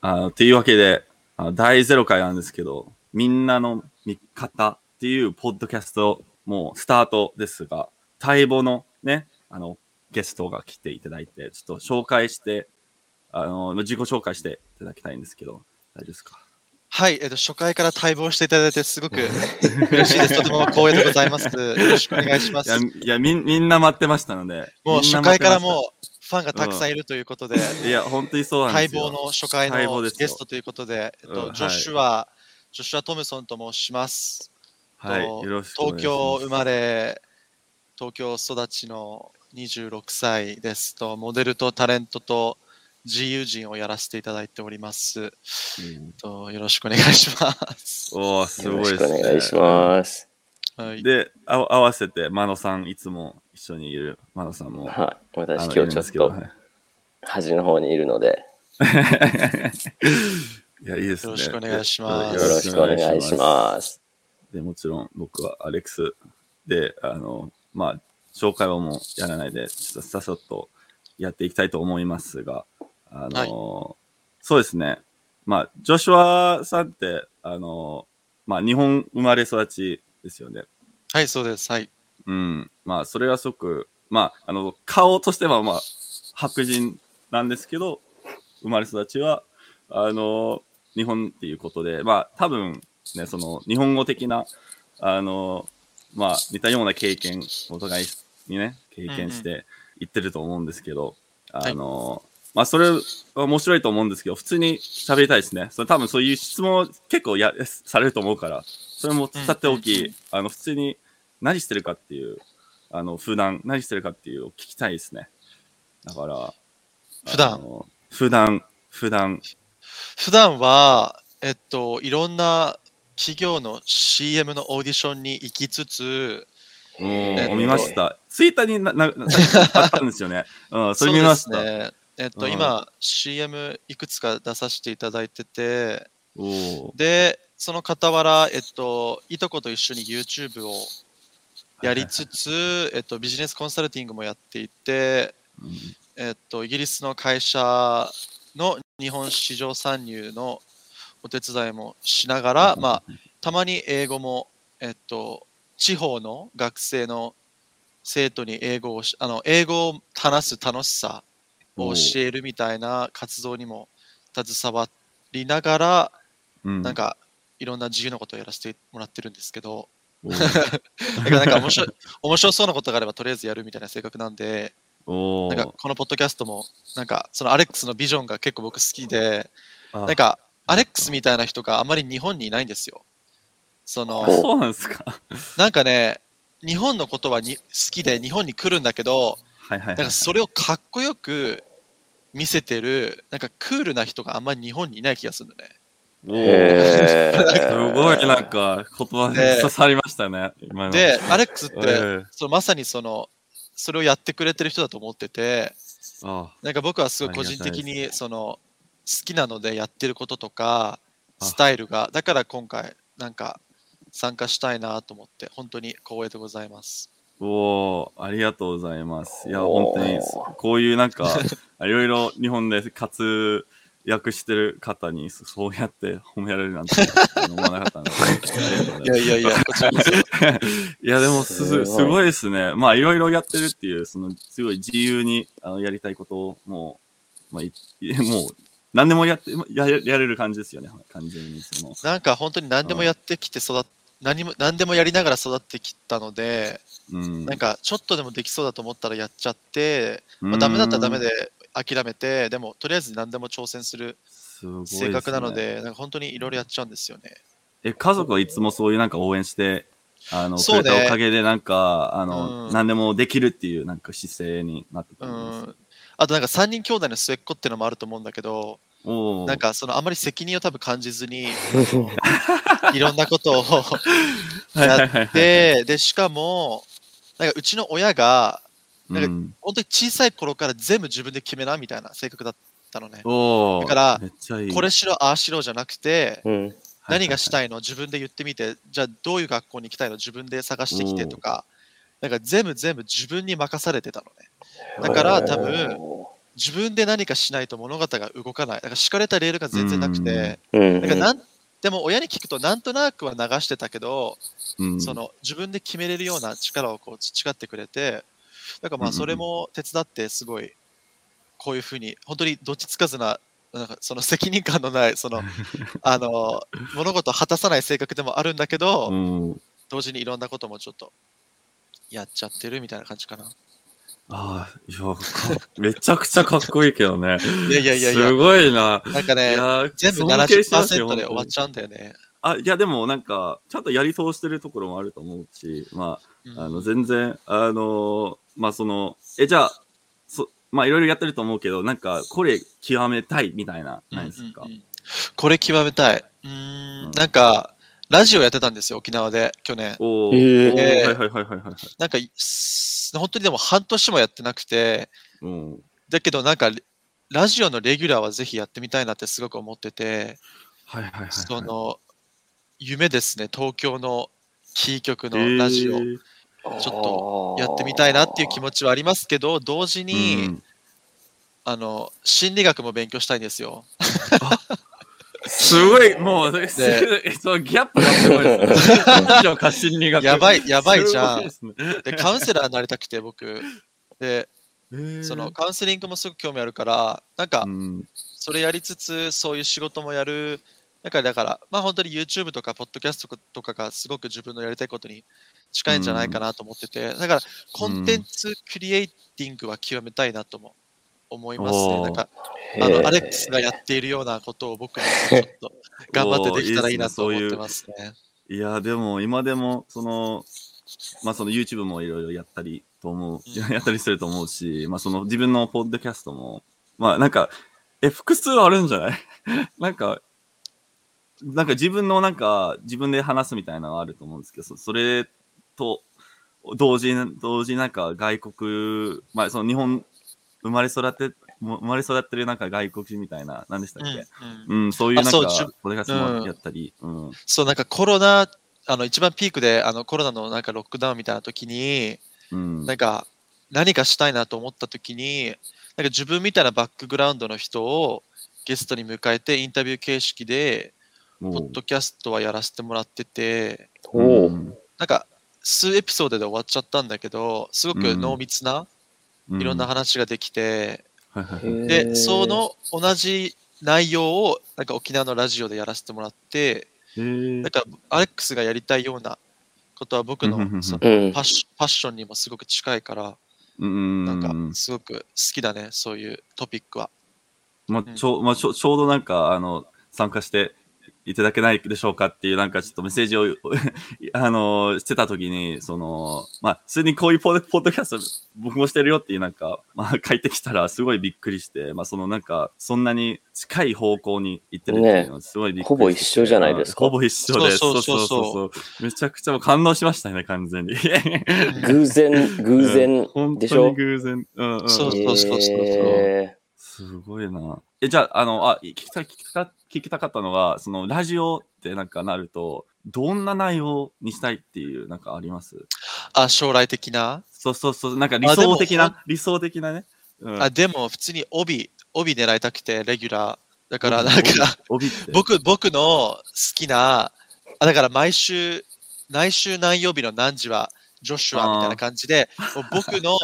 あのっていうわけで、あの第0回なんですけど、みんなの味方っていうポッドキャスト、もうスタートですが、待望のね、あの、ゲストが来ていただいて、ちょっと紹介して、あの、自己紹介していただきたいんですけど、大丈夫ですか？はい、えっと、初回から待望していただいて、すごく 嬉しいです。とても光栄でございます。よろしくお願いしますいや、。いやみんみんな待ってましたので。もう初回からもうファンがたくさんいるということで、たいや、本当にそうなんですよ。待望の初回のゲストということで、えっと、うんジョシュア、ジョシュア・トムソンと申します。はい、とよろしくお願いします。東京生まれ、東京育ちの26歳ですと、モデルとタレントと自由人をやらせていただいております。うんとよろしくお願いします。おー、すよろしくごいですね。お願いします。はい、で、あ合わせて、マノさん、いつも一緒にいるマノさんも。はい。あ私の今日ちょっとはい端の方にいるので、いや、いいですね。よろしくお願いしますよろしくお願いします。で、もちろん僕はアレックスで、あの、まあ、紹介はもうやらないで、ちょっとささっとやっていきたいと思いますが、あの、そうですね。まあ、ジョシュアさんって、あの、まあ、日本生まれ育ちですよね。はい、そうです。はい。うん。まあ、それはすごく、まあ、あの、顔としては、まあ、白人なんですけど、生まれ育ちは、あの、日本っていうことで、まあ、多分、ね、その、日本語的な、あの、まあ、似たような経験、お互いにね、経験して言ってると思うんですけど、あの、まあ、それは面白いと思うんですけど、普通に喋りたいですね。それ多分そういう質問結構やされると思うから、それもさておき、うんうんうんあの、普通に何してるかっていう、あの、普段何してるかっていうのを聞きたいですね。だから、普段？普段、普段、普段は、えっと、いろんな企業の CM のオーディションに行きつつ、もえっとう見ました。ツイッターにな、な、なあったんですよね。うん、それ見ました。ね。えっと、うん今、CM いくつか出させていただいてて、で、その傍ら、えっと、いとこと一緒に YouTube をやりつつ、えっと、ビジネスコンサルティングもやっていて、うん。えっと、イギリスの会社の日本市場参入のお手伝いもしながら、まあ、たまに英語も、えっと、地方の学生の生徒に英語をしあの英語を話す楽しさを教えるみたいな活動にも携わりながら、うん。なんかいろんな自由なことをやらせてもらってるんですけど、だからなんか面白い 面白そうなことがあればとりあえずやるみたいな性格なんで、なんかこのポッドキャストも、なんかそのアレックスのビジョンが結構僕好きで、あなんかアレックスみたいな人があまり日本にいないんですよ。そのあそうなんですか。なんかね、日本のことはに好きで日本に来るんだけど、はいはいはい。それをかっこよく見せてる、なんかクールな人があんまり日本にいない気がするんだよね。おー。へすーごいなんか言葉にで刺さりましたね。で、アレックスって、えーそのまさにその、それをやってくれてる人だと思ってて、あなんか僕はすごい個人的にその好きなのでやってることとかあ。スタイルがだから今回なんか参加したいなと思って本当に光栄でございます。おーありがとうございます。いや、本当に、こういうなんか、いろいろ日本で活躍してる方に、そそうやって褒められるなんて思わなかったので、いやいやいや。いや、でもす、すごいですね。まあ、いろいろやってるっていう、その、すごい自由にあのやりたいことを、もう、まあ、い もう、何でもやって、ややれる感じですよね、完全に。その、なんか本当に何でもやってきて育っ何も何でもやりながら育ってきたので、うん。なんかちょっとでもできそうだと思ったらやっちゃって、まあ、ダメだったらダメで。で諦めて、でもとりあえず何でも挑戦する性格なので、なんか本当にいろいろやっちゃうんですよね。え、家族はいつもそういうなんか応援して、あの、くそうねれたおかげでなんか、あの、うん何でもできるっていうなんか姿勢になってたうんです。ん。あとなんか3人兄弟の末っ子っていうのもあると思うんだけど、なんかそのあまり責任を多分感じずに、いろんなことを やって、で、しかも、なんかうちの親が、なんかうん、本当に小さい頃から全部自分で決めなみたいな性格だったのね。だから。これしろ、ああしろじゃなくて、うん。何がしたいいの？自分で言ってみて、じゃあどういう学校に行きたいの？自分で探してきてとか、なんか全部全部自分に任されてたのね。だから多分、自分で何かしないと物語が動かない。だから敷かれたレールが全然なくて、うん。なんかなんでも親に聞くとなんとなくは流してたけど、うんその自分で決めれるような力をこう培ってくれて、だからまあそれも手伝ってすごいこういうふうに本当にどっちつかずななんかその責任感のないその あの物事を果たさない性格でもあるんだけど、うん同時にいろんなこともちょっとやっちゃってるみたいな感じかな。ああ、いや、かめちゃくちゃかっこいいけどね。いやいやいやすごいな。いなんかね、や全部尊敬しますよ70%で終わっちゃうんだよね。あ、いや、でもなんか、ちゃんとやり通してるところもあると思うし、まうんあ、あの、全然、あのまあ、その、え、じゃあ、そ、まあ、いろいろやってると思うけど、なんか、これ極めたいみたいな、ないですか？うんうんうんこれ極めたい。うんん、なんか、ラジオやってたんですよ、沖縄で、去年。おーへーはいはいはいはいはい。なんか、す本当にでも半年もやってなくて、うん。だけどなんか、ラジオのレギュラーはぜひやってみたいなってすごく思ってて、はいはいはいはい。その、夢ですね、東京のキー局のラジオ、えーちょっとやってみたいなっていう気持ちはありますけど、同時に、うんあの、心理学も勉強したいんですよ。すごい、もう、すそのギャップがすごいですね。ラジオか心理学。やばい、やばいじゃん。でカウンセラーになりたくて、僕。で、えーそのカウンセリングもすごく興味あるから、なんかう、んそれやりつつ、そういう仕事もやる。なんかだから、まあ本当に YouTube とか、ポッドキャストとかがすごく自分のやりたいことに近いんじゃないかなと思ってて、だから、コンテンツクリエイティングは極めたいなとも思いますね。なんか、あの、アレックスがやっているようなことを僕にもちょっと 頑張ってできたらいいなと思ってますね。いや、でも、今でも、その、まあ、その YouTube もいろいろやったりと思う、うんやったりすると思うし、まあ、その自分のポッドキャストも、まあ、なんか、え、複数あるんじゃない？なんか、なんか自分のなんか、自分で話すみたいなのがあると思うんですけど、そそれと、同時に、同時になんか外国、まあ、その日本、生まれ育って、も生まれ育ってるなんか外国人みたいな、何でしたっうんけ、うんうん、そういうなんか、あそうじゅポッドキャストもやったり、うん。そう、なんかコロナ、あの、一番ピークで、あの、コロナのなんかロックダウンみたいな時に、うん。なんか何かしたいなと思った時に、なんか自分みたいなバックグラウンドの人をゲストに迎えてインタビュー形式で、ポッドキャストはやらせてもらってて、なんか数エピソードで終わっちゃったんだけど、すごく濃密ないろんな話ができて、で、その同じ内容をなんか沖縄のラジオでやらせてもらって、なんかアレックスがやりたいようなことは僕のそのうん。パッシパッションにもすごく近いから、うんなんかうん。すごく好きだね、そういうトピックは。まあ、ちょう、まあ、ちょちょうどなんか、あの、参加していただけないでしょうかっていう、なんかちょっとメッセージを、あの、してた時に、その、まあ、普通にこういうポッドポッドキャスト僕もしてるよっていうなんか、まあ、書いてきたらすごいびっくりして、まあ、そのなんか、そんなに近い方向に行ってるっていうのはすごいびっくりして、ほぼ一緒じゃないですかほぼ一緒です。そうそうそうそうそうめちゃくちゃ感動しましたね、完全に。偶然、偶然本でしょ？当に偶然。うんうん。そうそうそうそうへすごいな。え、じゃあ、あの、あ、聞きた、聞きた、聞きたかったのが、その、ラジオってなんかなると、どんな内容にしたいっていう、なんかあります？あ、将来的な、そうそうそう、なんか理想的な、理想的なね。うん、あ、でも普通に帯、帯狙いたくて、レギュラー。だからなんか。僕、僕の好きな、あだから毎週、毎週何曜日の何時は、ジョシュアみたいな感じで、僕の、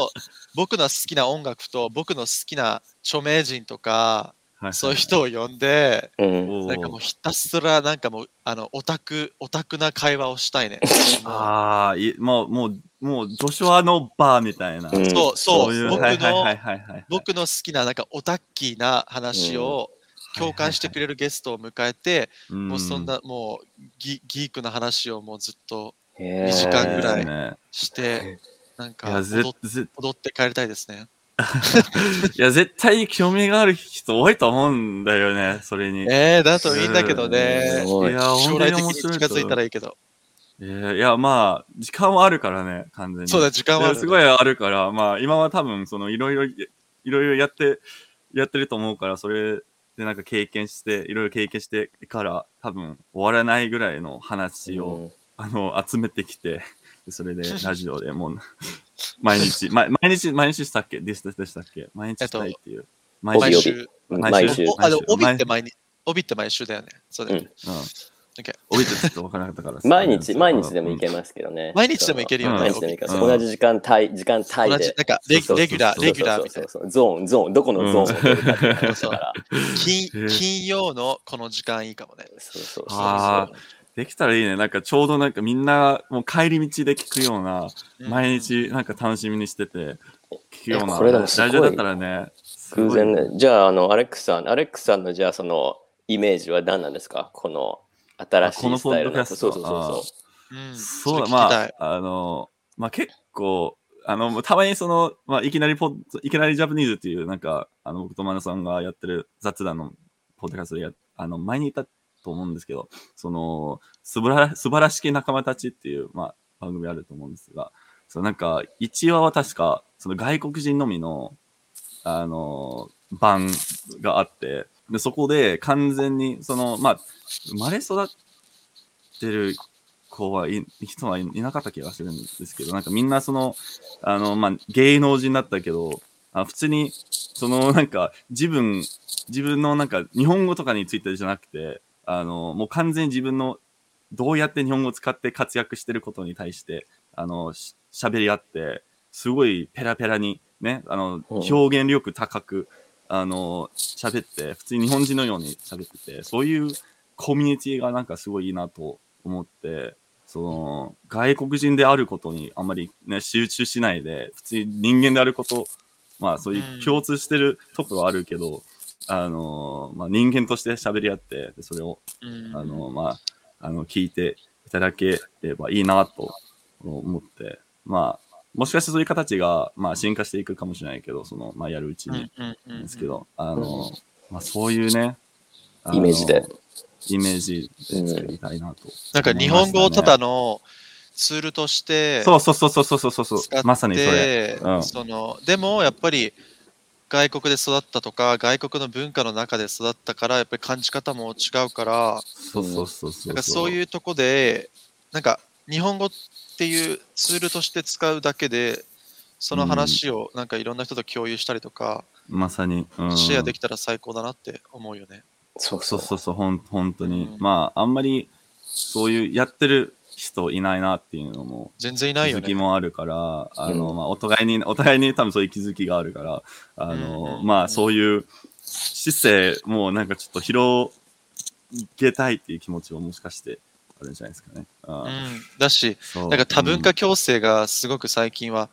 僕の好きな音楽と、僕の好きな著名人とか、はいそういう人を呼んで、ーうん。なんかもうひたすらなんかもう、あの、オタク、オタクな会話をしたいね。ああ、いもう、もう、もう、ジョシュアのバーみたいな。うんそう、そう、いう、僕はいはいはのい、はいはい。僕の好きななんかオタッキーな話を共感してくれるゲストを迎えて、うん、もうそんなもうギギークな話をもうずっとへー2時間ぐらい。して、なんか踊ぜっ、ぜ、踊って帰りたいですね。いや、絶対興味がある人多いと思うんだよね、それに。えー、だといいんだけどねいいや、将来的に近づいたらいいけど。いや、いやまあ、時間はあるからね、完全に。そうだ、時間はある。いやすごいあるから、まあ、今は多分、その、いろいろ、いろいろやって、やってると思うから、それでなんか経験して、いろいろ経験してから、多分、終わらないぐらいの話を、うんあの、集めてきて、でそれで、ラジオでもう、毎日、ま、毎日、毎日したっけ？でしたでしたっけ？毎日したいっていう。毎帯週。帯毎毎週。あの毎週帯って毎日、帯って毎週だよね。そうだよね。うん。OK 置いてちょっと分からなかったからさ。毎日、毎日でもいけうんますけどね。毎日でもいけるよね毎日でもいけま同じ時間帯、時間帯で。なんかレギュラー、レギュラーみたいな。そうそうそうゾーン、ゾーン、どこのゾーン。金曜のこの時間いいかもね。そうそうそうあできたらいいね。なんかちょうどなんかみんなもう帰り道で聞くような、うん。毎日なんか楽しみにしてて、聞くような。えこれでもすごいラジオだったらね、偶然ね。じゃあ、あの、アレックスさん、アレックスさんのじゃあそのイメージは何なんですか？この新しあこのいスタイルの。ポッドキャスト。そうそうそうそう。ん。そうだ、まあ、あの、まあ結構、あの、たまにその、まあ、いきなりポッド、いきなりジャパニーズっていう、なんか、あの、僕とマナさんがやってる雑談のポッドキャストでや、あの、前に言ったと思うんですけど、その、素晴ら素晴らしき仲間たちっていう、まあ、番組あると思うんですが、そうなんか、1話は確か、その外国人のみの、あの、版があって、で、そこで完全に、その、まあ、生まれ育ってる子はい、人はいいなかった気がするんですけど、なんかみんなその、あの、まあ、芸能人だったけど、あ普通に、その、なんか、自分、自分のなんか、日本語とかについてじゃなくて、あの、もう完全に自分の、どうやって日本語を使って活躍してることに対して、あの、し喋り合って、すごいペラペラに、ね、あの、う。ん表現力高く、あの、喋って、普通に日本人のように喋ってて、そういうコミュニティがなんかすごいいいなと思って、その、外国人であることにあんまりね、集中しないで、普通に人間であること、まあそういう共通してるところはあるけど、あの、まあ人間として喋り合って、でそれを、うん。あの、まあ、あの、聞いていただければいいなと思って、まあ、もしかしてそういう形が、まあ進化していくかもしれないけど、その、まあやるうちに、ですけど、あの、まあそういうね、あのイメージで。イメージで作りたいなと、なんか日本語をただのツールとしてそうそうそうそうそうそうそう。使っまさにそれ。てうん。そのでもやっぱり外国で育ったとか外国の文化の中で育ったからやっぱり感じ方も違うからそうそうそうそう。なんかそういうとこでなんか日本語っていうツールとして使うだけでその話をなんかいろんな人と共有したりとか、まさに。うんシェアできたら最高だなって思うよね。そうそうそうそう、ほん本当に。うんまあ、あんまりそういうやってる人いないなっていうのも全然い気づきないよね。もあるから、あの、うんまあ、お互いに、お互いに多分そういう気づきがあるから、あの、うん。まあ、そういう姿勢もなんかちょっと広げたいっていう気持ちはもしかしてあるんじゃないですかね。あうん、だし、なんか多文化共生がすごく最近は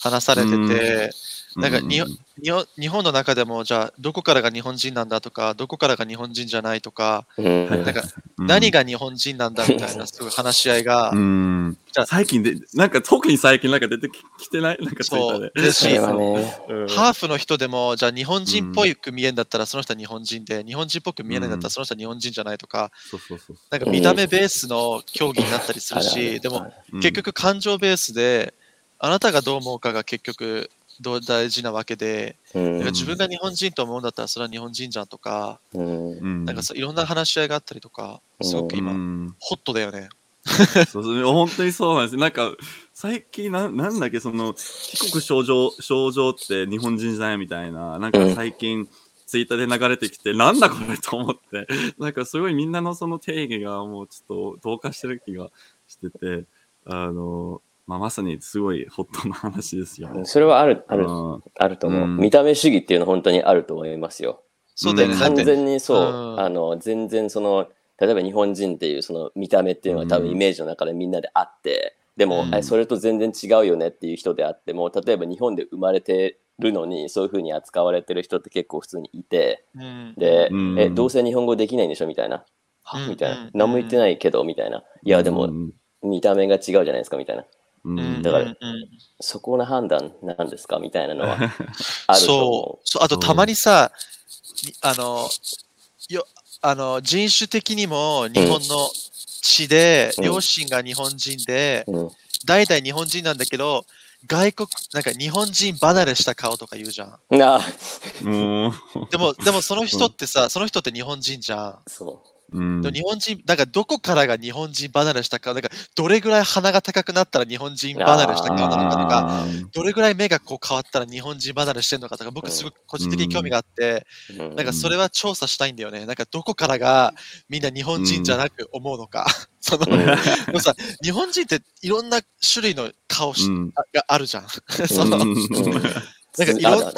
話されてて、なんかにうう日本日本の中でもじゃあどこからが日本人なんだとかどこからが日本人じゃないとか、うん。はいなんかうん。何が日本人なんだみたいなすごい話し合いが、うん。じゃあ最近で、なんか特に最近なんか出てきてないなんか。そうでそれはね、うん。ハーフの人でもじゃあ日本人っぽく見えるんだったらその人は日本人で日本人っぽく見えないんだったらその人は日本人じゃないとかなんか見た目ベースの競技になったりするしるでもうん。結局感情ベースであなたがどう思うかが結局大事なわけで、うん。なんか自分が日本人と思うんだったらそれは日本人じゃんとか、うん。うん。なんかそういろんな話し合いがあったりとか、すごく今、うん。ホットだよね。そうそう本当にそうなんです。なんか、最近な、なんだっけ、その、帰国症状、症状って日本人じゃないみたいな、なんか最近、ツイッターで流れてきて、なんだこれと思って、なんかすごいみんなのその定義がもうちょっと同化してる気がしてて、あの、まあ、まさにすごい ホットな話ですよ。それはある、ある、うんあると思う。うん見た目主義っていうのは本当にあると思いますよ。そうだよね。うん完全にそう、うんあの、全然その、例えば日本人っていうその見た目っていうのは多分うんイメージの中でみんなであって、でも、うんえそれと全然違うよねっていう人であっても、例えば日本で生まれてるのにそういうふうに扱われてる人って結構普通にいて、うん、で、うんえ、どうせ日本語できないんでしょみたいな？はうんみたいなうん。何も言ってないけど、みたいな。いや、でもうん見た目が違うじゃないですかみたいな。うんうんだからそこの判断なんですかみたいなのは あるとそ思うそう。あと、たまにさ、にあの、よあの人種的にも日本の血で、うん両親が日本人で。代々日本人なんだけど、外国、なんか日本人離れした顔とか言うじゃん。でも、でもその人ってさ、その人って日本人じゃん。そうんでも日本人、なんかどこからが日本人離れしたか、なんかどれぐらい鼻が高くなったら日本人離れしたかなのかとか、どれぐらい目がこう変わったら日本人離れしてるのかとか、僕すごく個人的に興味があって、うんなんかそれは調査したいんだよね。なんかどこからがみんな日本人じゃなく思うのか。その、さ、日本人っていろんな種類の顔し、があるじゃん。その、うんなんかいろんな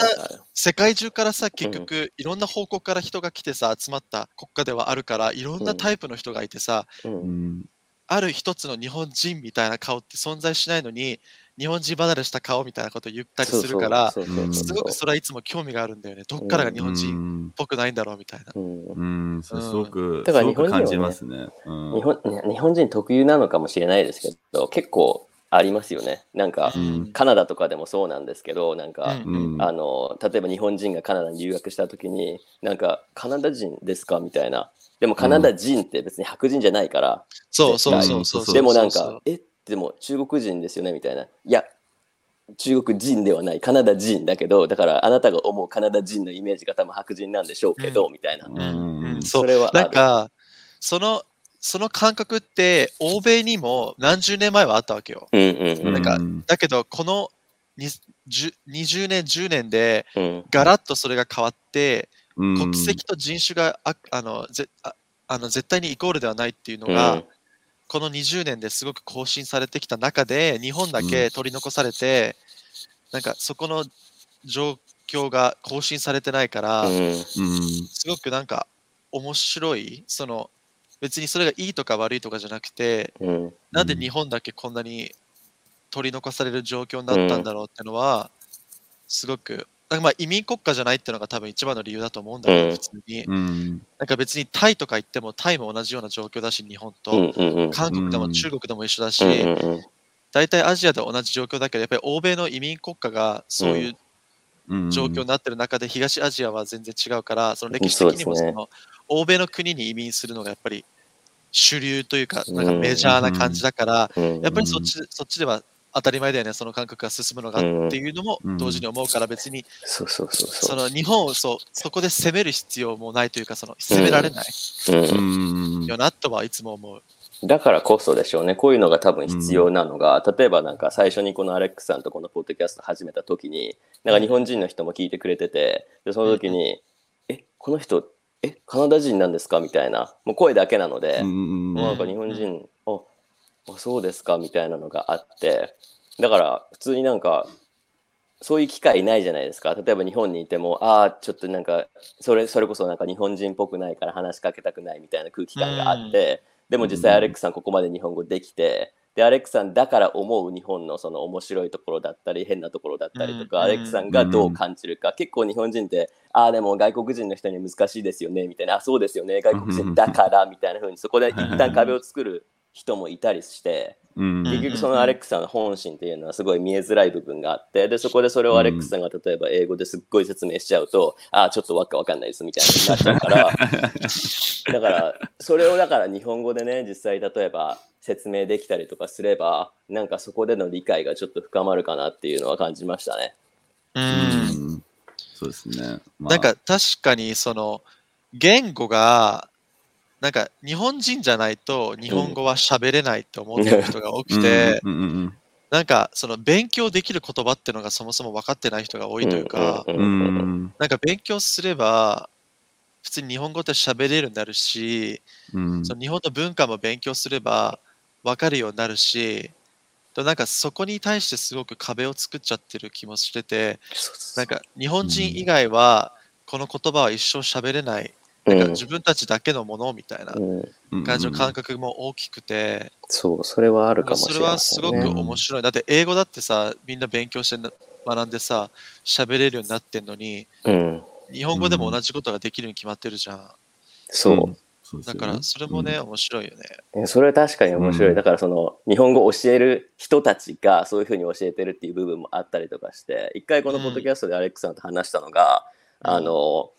世界中からさ、結局、いろんな方向から人が来てさ、集まった国家ではあるから、いろんなタイプの人がいてさ、うん。うんある一つの日本人みたいな顔って存在しないのに、日本人離れした顔みたいなことを言ったりするから、すごくそれはいつも興味があるんだよね。どっからが日本人っぽくないんだろうみたいな。うん。うん、それすごく、だからすごく日本人はね感じますね。うん。日本ね日本人特有なのかもしれないですけど結構ありますよね。なんかうん。カナダとかでもそうなんですけどなんか、うん。うん。あの例えば日本人がカナダに留学した時になんかカナダ人ですかみたいな。でもカナダ人って別に白人じゃないから、そうそうそうそうそう。でもなんそうかえでも中国人ですよねみたいな。いや中国人ではないカナダ人だけどだからあなたが思うカナダ人のイメージが多分白人なんでしょうけど、みたいな、うん。うん。う。んそそう。れはなんか、その、その感覚って、欧米にも何十年前はあったわけよ。うんうんなんかうんだけど、このにじゅ20年、10年で、うん。ガラッとそれが変わって、うん。国籍と人種がああのぜああの絶対にイコールではないっていうのうん。が、この20年ですごく更新されてきた中で、日本だけ取り残されて、なんかそこの状況が更新されてないから、うん。うん。すごくなんか面白い、その別にそれがいいとか悪いとかじゃなくて、うん。なんで日本だけこんなに取り残される状況になったんだろうってのは、すごく、なんかまあ移民国家じゃないっていうのが多分一番の理由だと思うんだけど、うん。普通に。うん。なんか別にタイとか行ってもタイも同じような状況だし、日本と。韓国でうんも中国でも一緒だし、大体アジアで同じ状況だけど、やっぱり欧米の移民国家がそういううん。状況になってる中で、東アジアは全然違うから、その歴史的にもその欧米の国に移民するのがやっぱり主流というか、なんかメジャーな感じだから、うん。やっぱりそっちそっちでは当たり前だよね、その感覚が進むのがうんっていうのも同時に思うから、別にそ。の日本をそうそこで攻める必要もないというか、その攻められないうん。うん。よなとはいつも思う。だからこそでしょうね。こういうのが多分必要なのが、例えばなんか最初にこのアレックスさんとこのポッドキャスト始めた時に、なんか日本人の人も聞いてくれてて、でその時に、え、この人、え、カナダ人なんですか？みたいな、もう声だけなので、うんなんか日本人、あ、あそうですか？みたいなのがあって、だから普通になんか、そういう機会ないじゃないですか。例えば日本にいても、ああ、ちょっとなんか、それそれこそなんか日本人っぽくないから話しかけたくないみたいな空気感があって、でも実際アレックさんここまで日本語できて、で、アレックさんだから思う日本のその面白いところだったり、変なところだったりとか、うん。アレックさんがどう感じるか、結構日本人って、ああ、でも外国人の人には難しいですよね、みたいな、あそうですよね、外国人だから、みたいな風に、そこで一旦壁を作る人もいたりして、うん。結局そのアレックさんの本心っていうのはすごい見えづらい部分があってでそこでそれをアレックスさんが例えば英語ですっごい説明しちゃうと、ああちょっとわかわかんないですみたいになっちゃうから だからそれをだから日本語でね実際例えば説明できたりとかすればなんかそこでの理解がちょっと深まるかなっていうのは感じましたね。ううん。んそうですね。まあ。なんか確かにその言語がなんか日本人じゃないと日本語は喋れないって思ってる人が多くて、なんかその勉強できる言葉っていうのがそもそも分かってない人が多いというか、なんか勉強すれば普通に日本語って喋れるようになるし、うん。その日本の文化も勉強すれば分かるようになるし、となんかそこに対してすごく壁を作っちゃってる気もしてて、なんか日本人以外はこの言葉は一生喋れない、なんか自分たちだけのものみたいなうん。うん感じの感覚も大きくて、そうそれはあるかもしそれれない、はすごく面白い。だって英語だってさ、みんな勉強してな学んでさ、喋れるようになってんのに、うん、日本語でも同じことができるに決まってるじゃん。そう、ね。だからそれもね、面白いよね。えそれは確かに面白い、うん。だからその日本語を教える人たちがそういうふうに教えてるっていう部分もあったりとかして一回このポッドキャストでアレックさんと話したのが、うん。あの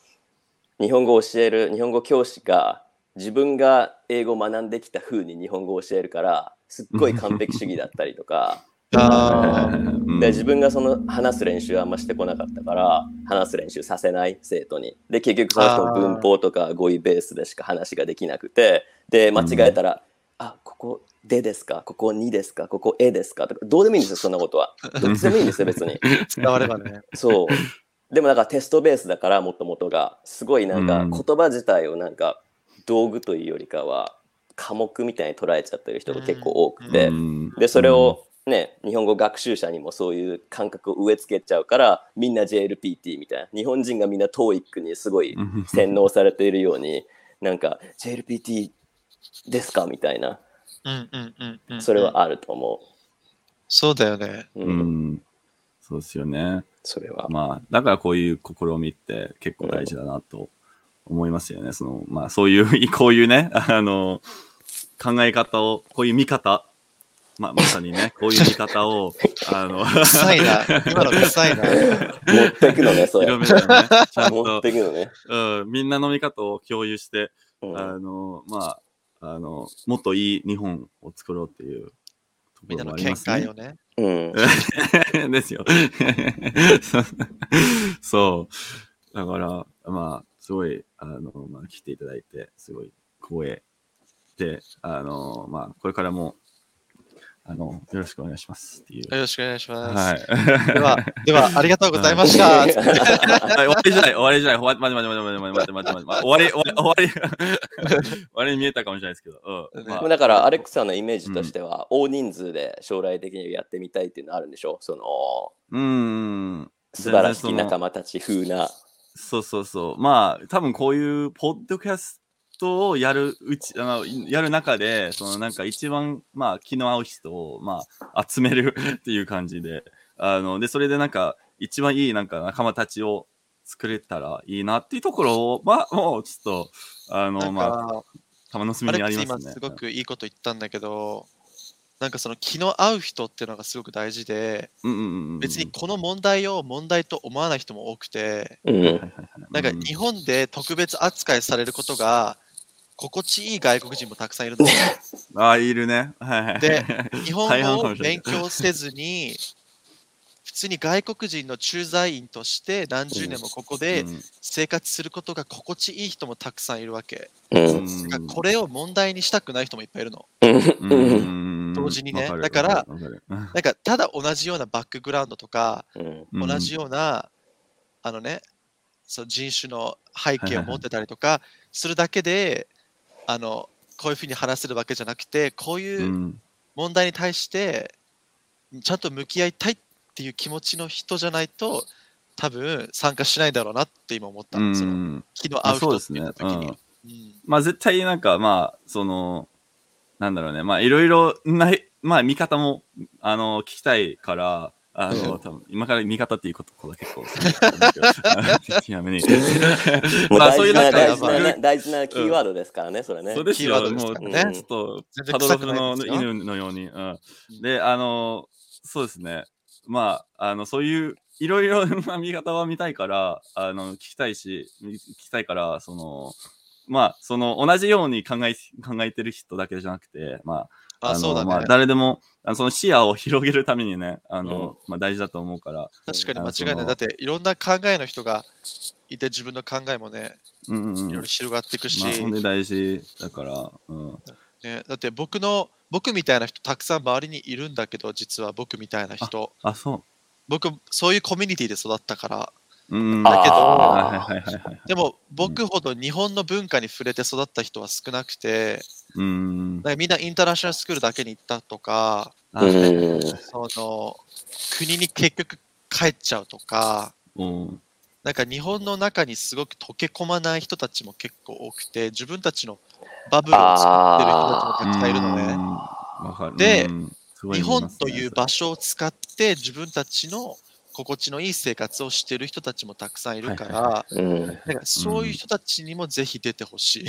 日本語を教える日本語教師が自分が英語を学んできた風に日本語を教えるからすっごい完璧主義だったりとかあ うん。で自分がその話す練習あんましてこなかったから話す練習させない生徒に。で結局その人文法とか語彙ベースでしか話ができなくてで間違えたら「あここでですか？ここにですか？ここえですか?」とかどうでもいいんですよそんなことは。どっちでもいいんですよ 別に。伝わればね。そう。でもだからテストベースだからもともとがすごいなんかうん。言葉自体をなんか道具というよりかは科目みたいに捉えちゃってる人が結構多くて、うん。でそれをね、日本語学習者にもそういう感覚を植え付けちゃうからみんな JLPT みたいな日本人がみんな TOEIC にすごいうん洗脳されているようになんか JLPT ですか？みたいなうんうんうんうん。それはあると思そうだよね。う、ううんん、そうですよね。それは、まあ、だからこういう試みって結構大事だなと思いますよね。その、まあ、そういう、こういうね、あの、考え方を、こういう見方、まあ、まさにね、こういう見方を、あの、臭いな。今の臭いな。持ってくのねそれ広めてね、ちゃん持っと、てくのね、うん、みんなの見方を共有して、うんあの、まあ、あの、もっといい日本を作ろうっていうところみんなの見もありますね解を。ね。うん、ですよ。そう。だから、まあ、すごい、あの、まあ、来ていただいて、すごい光栄で、あの、まあ、これからも、あの、よろしくお願いしますっていう。よろしくお願いします。はい。では、では、ありがとうございました。はい 終わりじゃない、終わりじゃない。待って待って待って待って待って終わり、終わり、終わりに見えたかもしれないですけど。うんまあ、だから、アレックさんのイメージとしては、大人数で将来的にやってみたいっていうのはあるんでしょその、うん。素晴らしい仲間たち風な。そうそうそう。まあ、多分こういうポッドキャストトをやるうち、あのやる中で、そのなんか一番、まあ、気の合う人を、まあ、集めるっていう感じで、あの、で、それでなんか、一番いいなんか仲間たちを作れたらいいなっていうところを、まあ、もうちょっと、あの、まあ、か、玉の隅にありますね。今すごくいいこと言ったんだけど、なんかその気の合う人っていうのがすごく大事で、うんうんうんうん。別にこの問題を問題と思わない人も多くて、うんはいはいはいなんかうん日本で特別扱いされることが心地いい外国人もたくさんいるんで。ああ、いるね。はいはい。で 日本語を勉強せずに、普通に外国人の駐在員として何十年もここでうん生活することが心地いい人もたくさんいるわけ。うんこれを問題にしたくない人もいっぱいいるの。うんうんうん同時にねだからなんかただ同じようなバックグラウンドとか、うんる同じような、あのね、そう人種の背景を持ってたりとかするだけで、あのこういうふうに話せるわけじゃなくて、こういううん。問題に対してちゃんと向き合いたいっていう気持ちの人じゃないと、多分参加しないだろうなって今思った。うん。その気の合う人って時に。まあうん。まあ絶対なんかまあそのなんだろうね。まあいろいろないまあ見方もあの聞きたいからあの、うん。多分今から見方っていうことこだ結構ちなみにまあそういうなんか事な大事な大事なキーワードですからね、それね。そうですキーワーよもうちょっとパドロフの犬のように、うん、であのそうですね。まああのそういういろいろな見方は見たいからあの聞きたいし聞きたいからそのまあその同じように考え考えてる人だけじゃなくてまああ、そうだね。まあ、誰でもあのその視野を広げるためにねあの、まあ、大事だと思うから、確かにあ間違いない。だっていろんな考えの人がいて自分の考えもね、うんうんうん。いろいろ広がっていくし、まあ、ほんで大事だから、うん、ね、だって僕の僕みたいな人たくさん周りにいるんだけど実は僕みたいな人。あそ僕そういうコミュニティで育ったから。う、うん、だけどでも僕ほど日本の文化に触れて育った人は少なくてうん。なんかみんなインターナショナルスクールだけに行ったとかあうんその国に結局帰っちゃうとかうん。なんか日本の中にすごく溶け込まない人たちも結構多くて自分たちのバブルを作ってる人たちもたくさんいるのね。うんでうん。日本という場所を使って自分たちの心地のいい生活をしている人たちもたくさんいるから、そういう人たちにもぜひ出てほしい。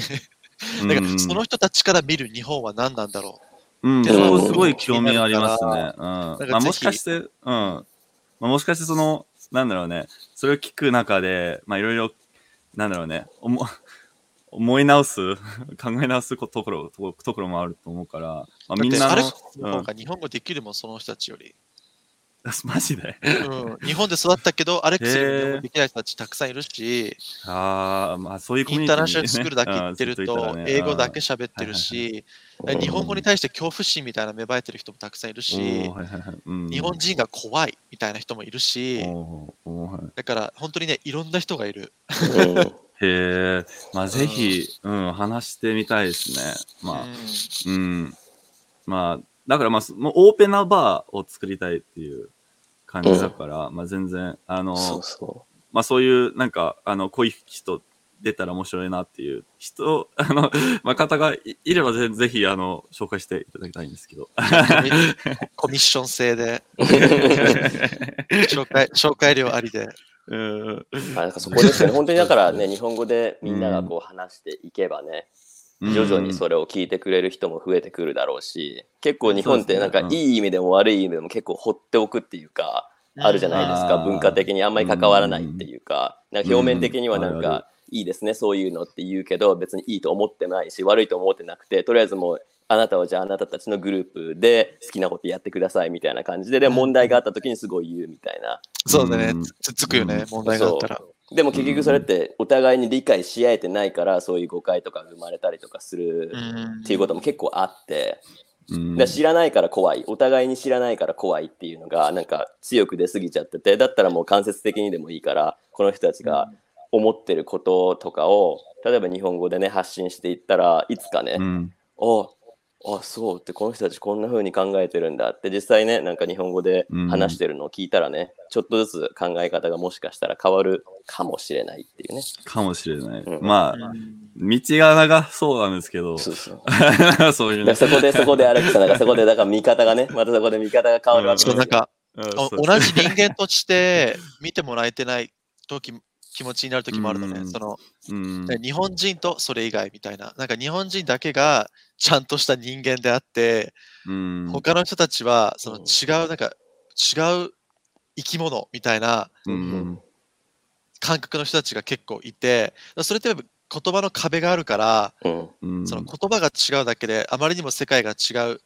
うんだからその人たちから見る日本は何なんだろううのはそうすごい興味ありますね。うん。まあ、もしかして、うん。まあ、もしかしてその、なんだろうね、それを聞く中で、まあ、いろいろ、なんだろうね、思思い直す、考え直すことところ、とところもあると思うから、まあ、う。みんなのだってアレック、スのうん日本語できるもん、その人たちより。マジで？うん、日本で育ったけど、アレックスよりも日本語できない人たちたくさんいるし、ああ、まあそういうコミュニインターナショナルスクールだけ行ってると、英語だけうん喋ってるし、うん。日本語に対して恐怖心みたいな芽生えてる人もたくさんいるおしー、はいはいはい。うん。日本人が怖いみたいな人もいるし、だから本当にね、いろんな人がいる。うんへえ、まあぜひ、うん、話してみたいですね。まあ、うん。うん。まあ、だからまあ、そもうオープンなバーを作りたいっていう感じだから、まあ全然、あの、そうそまあそういう、なんか、あの、こういう人出たら面白いなっていう人、あの、まあ方がいいればぜぜひ、あの、紹介していただきたいんですけど。コミッション制で、紹介紹介料ありで。うん。う。まあ、なんかそこですよね。本当にだからね、日本語でみんながこう話していけばね、徐々にそれを聞いてくれる人も増えてくるだろうし、結構日本ってなんかいい意味でも悪い意味でも結構放っておくっていうか、あるじゃないですか、うん文化的にあんまり関わらないっていうか、なんか表面的にはなんかいいですね、そういうのって言うけど、別にいいと思ってないし、悪いと思ってなくて、とりあえずもう、あなたはじゃああなたたちのグループで好きなことやってくださいみたいな感じで、で、問題があった時にすごい言うみたいな。そうだね。うん、つつつくよね、問題があったら。でも結局それってお互いに理解し合えてないから、そういう誤解とか生まれたりとかするうん。っていうことも結構あって、うん。だ知らないから怖い。お互いに知らないから怖いっていうのがなんか強く出過ぎちゃっててだったらもう間接的にでもいいからこの人たちが思ってることとかを例えば日本語でね発信していったらいつかね、うん。ああそうってこの人たちこんな風に考えてるんだって実際ねなんか日本語で話してるのを聞いたらね、ちょっとずつ考え方がもしかしたら変わるかもしれないっていうね。かもしれない。うん。まあ、うん。道が長そうなんですけど、そうそう。そういうそこでそこでアレックさんなんかそこでだから見方がねまたそこで見方が変わるわけですよ。そうなんか。うんおそう同じ人間として見てもらえてない時気持ちになる時もあるのね。うん。そのうん。で日本人とそれ以外みたいな。なんか日本人だけがちゃんとした人間であって、うん。他の人たちはそのうん。違う、なんか違う生き物みたいなうん。感覚の人たちが結構いて、それって言葉の壁があるから、その言葉が違うだけであまりにも世界が違うっ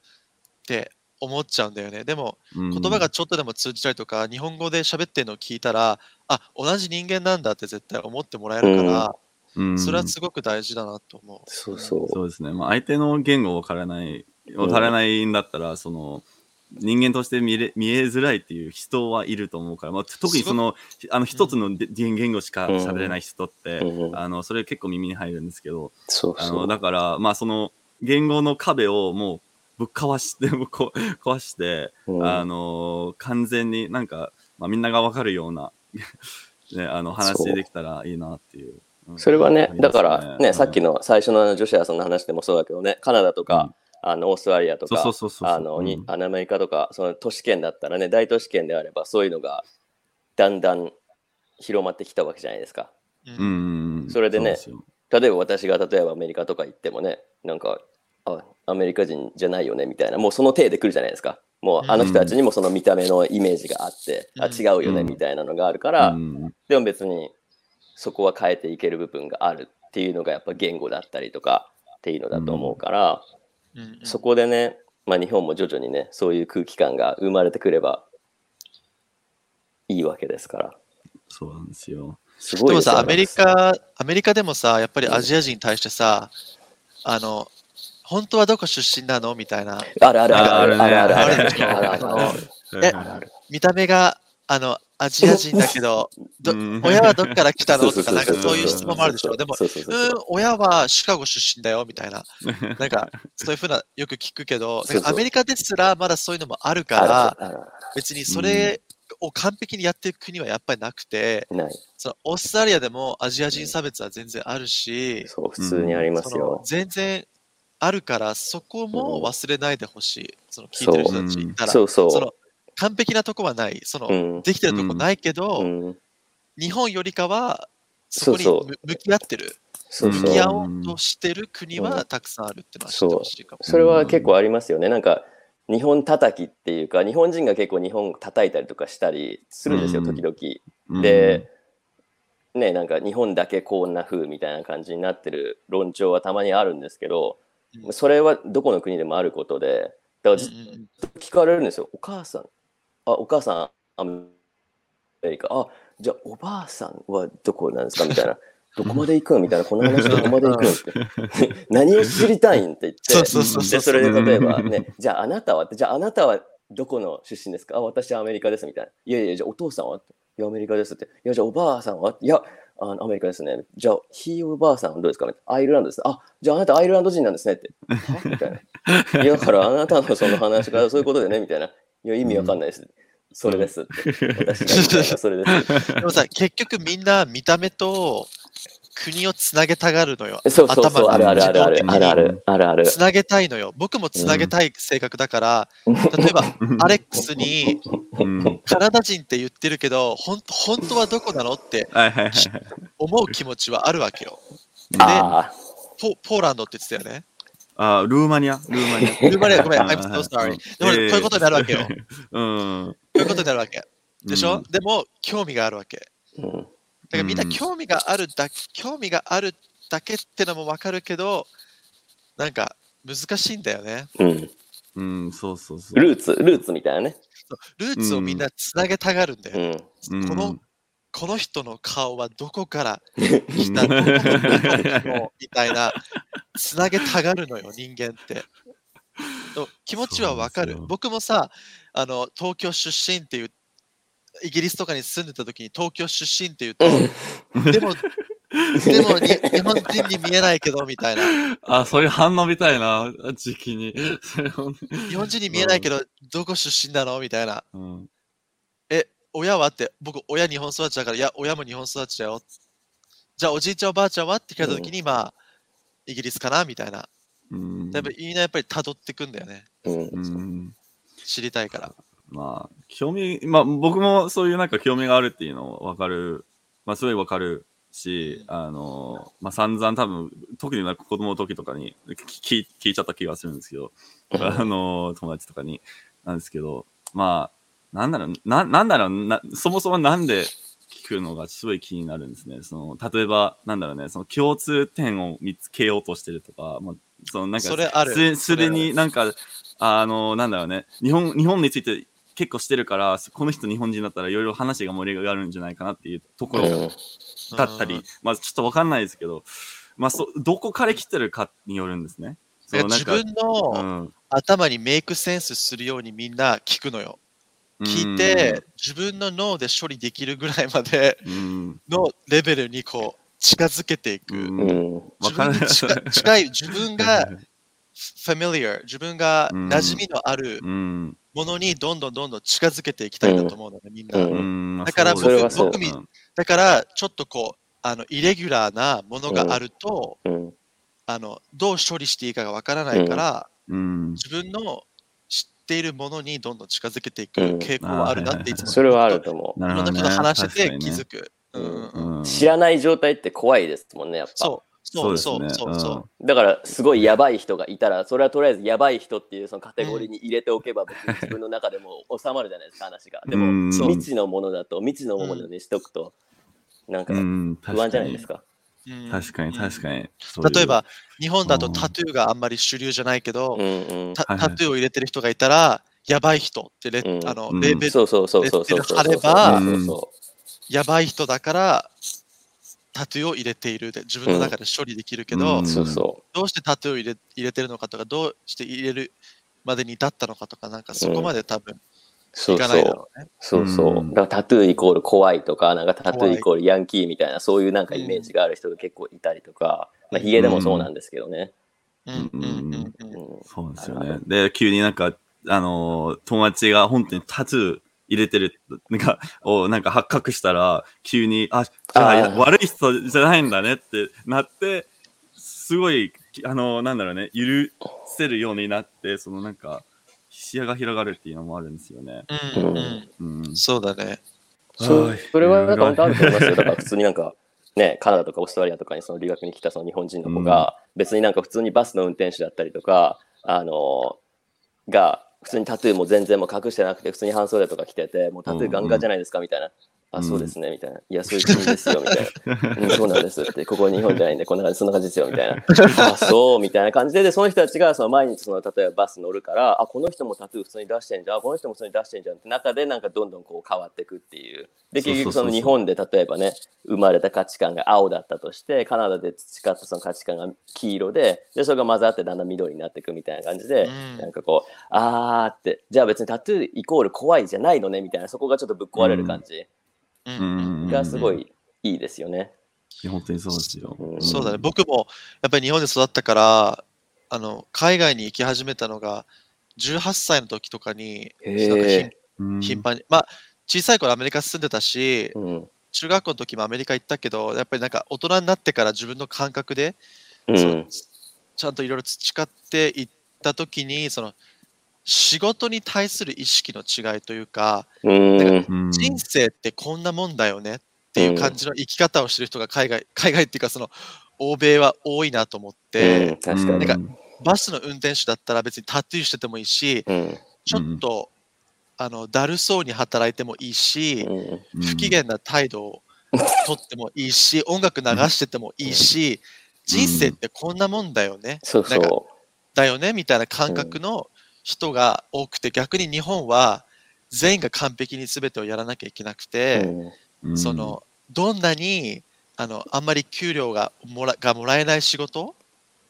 て思っちゃうんだよね。でも言言葉がちょっとでも通じたりとか、日本語で喋ってるのを聞いたら、あ同じ人間なんだって絶対思ってもらえるから、それはすごく大事だなと思う。そうそう。そうですね。まあ、相手の言語を分からない、分からないんだったら、その、人間として見れ見えづらいっていう人はいると思うから、まあ、特にその、あの、一つので言語しか喋れない人って、うん。あの、それ結構耳に入るんですけど、あの、そう。そうだから、まあ、その、言語の壁をもう、ぶっ壊して、もうこ 壊して、うん。あの、完全になんか、まあ、みんなが分かるような、ね、あの、話できたらいいなっていう。うん。それはねありますだからね、さっきの、の最初の女子屋さんの話でもそうだけどねカナダとか、あのオーストラリアとかアメリカとかその都市圏だったらね大都市圏であればそういうのがだんだん広まってきたわけじゃないですか。うん。うんうんうん、それでねうすよ。例えば私が例えばアメリカとか行ってもねなんかあアメリカ人じゃないよねみたいな。もうその体で来るじゃないですか。もうあの人たちにもその見た目のイメージがあって、うん。あ違うよねうん。みたいなのがあるから、うん。でも別にそこは変えていける部分があるっていうのがやっぱ言語だったりとかっていうのだと思うから、うん。うん。そこでね、まあ、日本も徐々にねそういう空気感が生まれてくればいいわけですから。そうなんですよ。すごいですよでもさ、アメリカ、アメリカでもさ、やっぱりアジア人に対してさ、あの、本当はどこ出身なの？みたいな。あるあるある。あるあるある。え、見た目があのアジア人だけど、ど親はどこから来たの？とか、なんかそういう質問もあるでしょ？でも、うん、親はシカゴ出身だよ？みたいな、なんかそういうふうな、よく聞くけど、アメリカですらまだそういうのもあるから、別にそれを完璧にやっていく国はやっぱりなくて、そのオーストラリアでもアジア人差別は全然あるし、そう、普通にありますよ。全然あるから、そこも忘れないでほしい。その聞いてる人たちいたら、そうそう。その完璧なとこはない。その、うん。できてるとこないけど、うん。日本よりかは、そこに向き合ってる、そうそう。向き合おうとしてる国うん。はたくさんあるってのは知ってほしいかも。それは結構ありますよね。なんか日本叩きっていうか日本人が結構日本叩いたりとかしたりするんですよ、うん。時々。うん。で、ねなんか日本だけこんな風みたいな感じになってる論調はたまにあるんですけど、うんそれはどこの国でもあることでだから聞かれるんですよ「お母さん。あ、お母さん、アメリカ、あ、じゃあおばあさんはどこなんですか？みたいな。どこまで行くんみたいな、この話どこまで行くんって。何を知りたいんって。言って、でそれで例えばね、じゃああなたは、じゃああなたはどこの出身ですか？あ、私はアメリカです。みたいな。いやいや、じゃあお父さんは？いや、アメリカですって。いや、じゃあおばあさんは？いや、あのアメリカですね。じゃあ、ひいおばあさんはどうですか？みたいなアイルランドです。あ、じゃああなたアイルランド人なんですねって。は？みたいな。いや、だからあなたのその話からそういうことでね、みたいな。いや、意味わかんないです。それです。私それです。でもさ、結局みんな見た目と国をつなげたがるのよ。そうそうそう、あるあるあるあるあるあるあるある。つなげたいのよ。僕もつなげたい性格だから、例えば、アレックスにうんカナダ人って言ってるけど、ほん本当はどこなのって。思う気持ちはあるわけよ。で、あポポーランドって言ってたよね。あ、ルーマニア？ルーマニア。ルーマニアごめんうん I'm so sorry うんでもこういうことになるわけよ。うん。こういうことになるわけ。でしょ、うんでも、興味があるわけ。ーうんだからみんなうん興味があるだけ、興味があるだけってのもわかるけど、なんか難しいんだよね。うん。うん、そうそうそう。ルーツ、ルーツみたいなね。ルーツをみんなつなげたがるんだよ。うん。うんこのこの人の顔はどこから来たのみたいな、つなげたがるのよ、人間って。と気持ちはわかる。僕もさ、あの東京出身っていう、イギリスとかに住んでた時に東京出身っていうと、でも、でもに日本人に見えないけどみたいな。あ、そういう反応みたいな時期に。日本人に見えないけど、どこ出身なの？みたいな。うん。え、親は？って、僕、親日本育ちだから、いや、親も日本育ちだよ。じゃあ、おじいちゃん、おばあちゃんは？って聞かれたときに、まあ、イギリスかな？みたいな。うん。やっぱりみんなやっぱり辿ってくんだよね。うん。うん。知りたいから。まあ、興味、まあ僕もそういうなんか興味があるっていうのわかる、まあすごいわかるし、あの、まあ散々多分、特になんか子供の時とかに聞聞聞いちゃった気がするんですけど、あの、友達とかに、なんですけど、まあ、なんだろう、な、なんだろうな、そもそもなんで聞くのがすごい気になるんですね。その、例えば、なんだろうね、その共通点を見つけようとしてるとか、まあ、そのなんか、それある。すすでそれある。になんか、あの、なんだろうね、日本、日本について結構してるから、この人日本人だったらいろいろ話が盛り上がるんじゃないかなっていうところうん。だったり、うん。まあちょっとわかんないですけど、まあそ、どこから来てるかによるんですね。そのなんか自分のうん。頭にメイクセンスするようにみんな聞くのよ。聞いて、自分の脳で処理できるぐらいまでうん、のレベルにこう近づけていく。自分に近い近い、自分が familiar、自分がうん。馴染みのあるうん、ものにどんどんどんどん近づけていきたいんだと思うのね、みんな。うん。だからそうです僕僕みだから、ちょっとこう、あの、イレギュラーなものがあると、うん。あの、どう処理していいかがわからないから、うん、自分の知っているものにどんどん近づけていくうん。傾向はあるなっていつも、それはあると思ないろんな人と話してて気づく。知らない状態って怖いですもんね、やっぱ。そう、そう、そう、ですねそう。だから、すごいやばい人がいたら、それはとりあえずやばい人っていうそのカテゴリーに入れておけば、別に自分の中でも収まるじゃないですか、話が。でうも、ん未知のものだと、未知のものにしとくと、なんかうん、不安じゃないですか？か。うん。確かに、確かに。例えば、日本だとうん。タトゥーがあんまり主流じゃないけど、うんうん。タトゥーを入れてる人がいたら、やばい人ってレ,、うん。あのうん。レベル、貼ればやばい人だから、タトゥーを入れているで、自分の中で処理できるけど、うんうそうそどうしてタトゥーを入れ入れてるのかとか、どうして入れるまでに至ったのかとか、なんかそこまで多分う。そいうかそう。ないだろうね。そうそうう。んだからタトゥーイコール怖いとか、なんかタトゥーイコールヤンキーみたいな、そういうなんかイメージがある人が結構いたりとか、まあ、ヒゲでもそうなんですけどね。うんうんうんうんうんそうですよね。で、急になんか、あのー友達が本当にタトゥー入れてる、なんか、をなんか発覚したら、急に、あ、じゃあ悪い人じゃないんだねってなって、すごい、あのーなんだろうね、許せるようになって、そのなんか、視野が広がるっていうのもあるんですよね。うんうんうん。そうだね。そはいそれはなんか本当あると思いますよ。だから普通になんか、ね、カナダとかオーストラリアとかにその留学に来たその日本人の子が、別になんか普通にバスの運転手だったりとか、あのが、普通にタトゥーも全然もう隠してなくて、普通に半袖とか着てて、もうタトゥーガンガンじゃないですかみたいな。あ、そうですね、みたいな。いや、そういう国ですよ、みたいな。うん、そうなんですって、ここ日本じゃないんで、こんな感じ、そんな感じですよ、みたいな。あ、そう、みたいな感じで、で、その人たちが、その毎日、その、例えばバス乗るから、あ、この人もタトゥー普通に出してんじゃん、あこの人も普通に出してんじゃんって中で、なんかどんどんこう変わっていくっていう。で、結局その日本で、例えばね、生まれた価値観が青だったとして、カナダで培ったその価値観が黄色で、で、それが混ざってだんだん緑になっていくみたいな感じで、うんなんかこう、あーって、じゃあ別にタトゥーイコール怖いじゃないのね、みたいな、そこがちょっとぶっ壊れる感じ。うんうんがすごいいいですよね。いや本当にそうですよ。うんそうだね。僕もやっぱり日本で育ったから、あの海外に行き始めたのが18歳の時とかに、頻繁に、まあ小さい頃アメリカ住んでたし、うん。中学校の時もアメリカ行ったけど、やっぱりなんか大人になってから自分の感覚で、そうん。ちゃんといろいろ培っていった時に、その仕事に対する意識の違いというか、うん。うん人生ってこんなもんだよねっていう感じの生き方をしてる人が海外、海外っていうかその欧米は多いなと思っうんて、確かに。なんかバスの運転手だったら別にタトゥーしててもいいし、うん。ちょっと、あのだるそうに働いてもいいし、うん。不機嫌な態度をとってもいいし、音楽流しててもいいし、人生ってこんなもんだよね、そうなんかそだよねみたいな感覚の人が多くて、逆に日本は全員が完璧に全てをやらなきゃいけなくう。て、うんうんそのどんなにあのあんまり給料がもらがもらえない仕事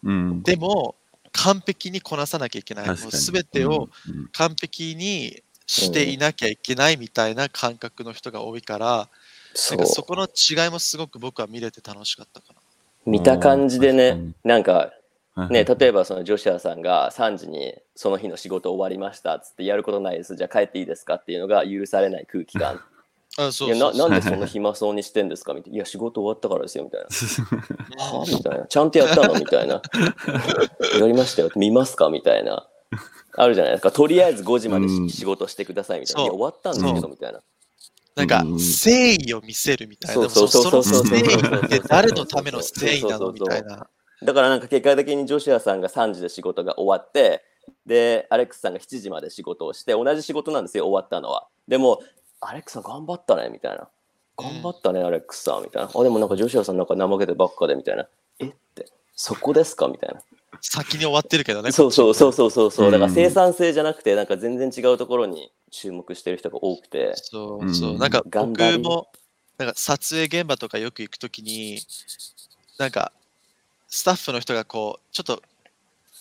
うんでも完璧にこなさなきゃいけない。もう全てをうん完璧にしていなきゃいけないみたいな感覚の人が多いから、そなんかそこの違いもすごく僕は見れて楽しかったかな。う。見た感じでうねん、なんかはいね、例えばそのジョシュアさんが3時にその日の仕事終わりましたっつってやることないです。じゃあ帰っていいですかっていうのが許されない空気感。あそういやそう。そうななんでそんな暇そうにしてんですか？みたいな。いや仕事終わったからですよみたいな。う んはみたいな。ちゃんとやったの？みたいな。やりましたよ。見ますか？みたいな。あるじゃないですか。とりあえず5時まで仕事してくださいみたいな、いや終わったんですけどみたいな。なんかうん。誠意を見せるみたいな。そうそうそうそうその誠意って誰のための誠意なの？みたいな。だからなんか結果的にジョシュアさんが3時で仕事が終わってでアレックスさんが7時まで仕事をして同じ仕事なんですよ終わったのは。でもアレックスさん頑張ったねみたいな。頑張ったね、アレックスさんみたいな。あでもなんかジョシュアさんなんか怠けてばっかでみたいな。えって。そこですかみたいな。先に終わってるけどね。そうそうそうそうそうそうだからうん生産性じゃなくてなんか全然違うところに注目してる人が多くて。そうそう。う。ん。なんか僕も、なんか撮影現場とかよく行くときに、なんかスタッフの人がこう、ちょっと